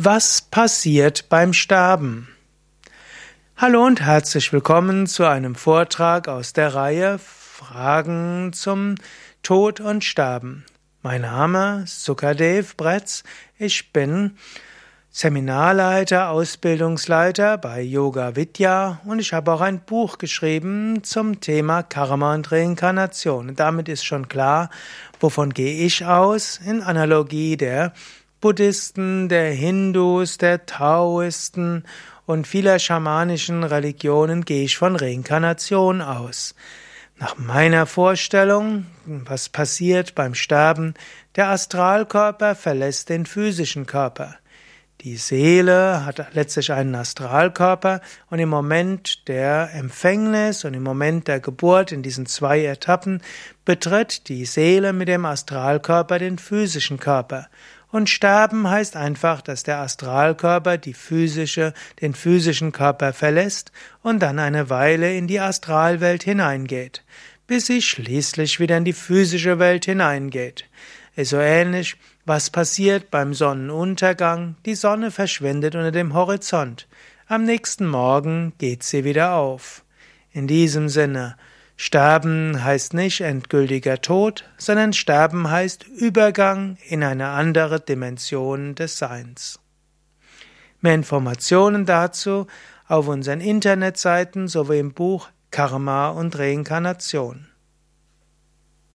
Was passiert beim Sterben? Hallo und herzlich willkommen zu einem Vortrag aus der Reihe Fragen zum Tod und Sterben. Mein Name ist Sukadev Bretz. Ich bin Seminarleiter, Ausbildungsleiter bei Yoga Vidya und ich habe auch ein Buch geschrieben zum Thema Karma und Reinkarnation. Und damit ist schon klar, wovon gehe ich aus in Analogie der Buddhisten, der Hindus, der Taoisten und vieler schamanischen Religionen gehe ich von Reinkarnation aus. Nach meiner Vorstellung, was passiert beim Sterben, der Astralkörper verlässt den physischen Körper. Die Seele hat letztlich einen Astralkörper und im Moment der Empfängnis und im Moment der Geburt in diesen zwei Etappen betritt die Seele mit dem Astralkörper den physischen Körper. Und sterben heißt einfach, dass der Astralkörper die physische, den physischen Körper verlässt und dann eine Weile in die Astralwelt hineingeht, bis sie schließlich wieder in die physische Welt hineingeht. Ist so ähnlich, was passiert beim Sonnenuntergang? Die Sonne verschwindet unter dem Horizont. Am nächsten Morgen geht sie wieder auf. In diesem Sinne, Sterben heißt nicht endgültiger Tod, sondern Sterben heißt Übergang in eine andere Dimension des Seins. Mehr Informationen dazu auf unseren Internetseiten sowie im Buch Karma und Reinkarnation.